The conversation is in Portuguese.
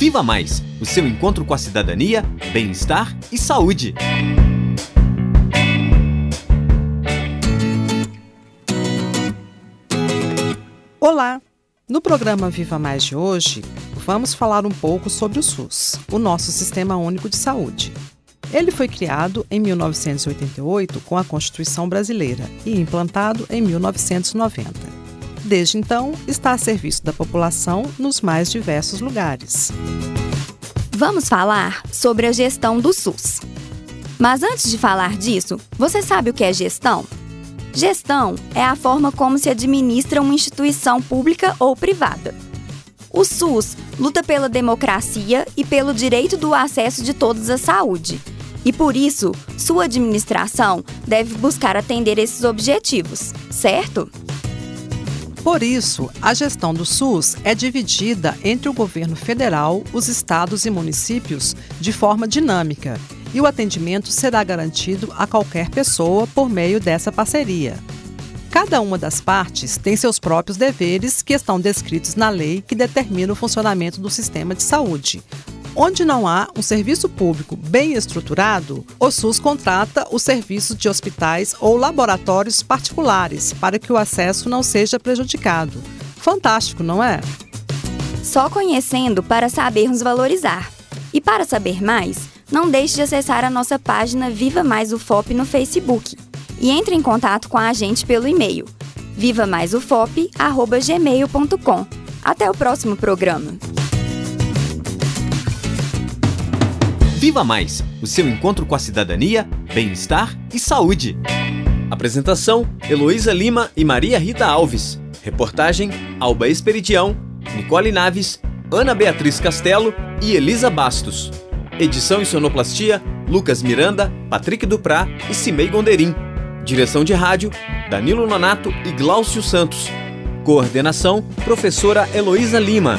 Viva Mais o seu encontro com a cidadania, bem-estar e saúde. Olá! No programa Viva Mais de hoje, vamos falar um pouco sobre o SUS, o nosso Sistema Único de Saúde. Ele foi criado em 1988 com a Constituição Brasileira e implantado em 1990. Desde então, está a serviço da população nos mais diversos lugares. Vamos falar sobre a gestão do SUS. Mas antes de falar disso, você sabe o que é gestão? Gestão é a forma como se administra uma instituição pública ou privada. O SUS luta pela democracia e pelo direito do acesso de todos à saúde, e por isso, sua administração deve buscar atender esses objetivos, certo? Por isso, a gestão do SUS é dividida entre o governo federal, os estados e municípios de forma dinâmica, e o atendimento será garantido a qualquer pessoa por meio dessa parceria. Cada uma das partes tem seus próprios deveres que estão descritos na lei que determina o funcionamento do sistema de saúde, Onde não há um serviço público bem estruturado, o SUS contrata os serviços de hospitais ou laboratórios particulares para que o acesso não seja prejudicado. Fantástico, não é? Só conhecendo para sabermos valorizar. E para saber mais, não deixe de acessar a nossa página Viva Mais UFOP no Facebook e entre em contato com a gente pelo e-mail vivamaisufop@gmail.com. Até o próximo programa. Viva Mais o seu encontro com a cidadania, bem-estar e saúde. Apresentação: Heloísa Lima e Maria Rita Alves. Reportagem: Alba Esperidião, Nicole Naves, Ana Beatriz Castelo e Elisa Bastos. Edição e sonoplastia: Lucas Miranda, Patrick Duprá e Cimei Gonderim. Direção de rádio: Danilo Nonato e Glaucio Santos. Coordenação: Professora Heloísa Lima.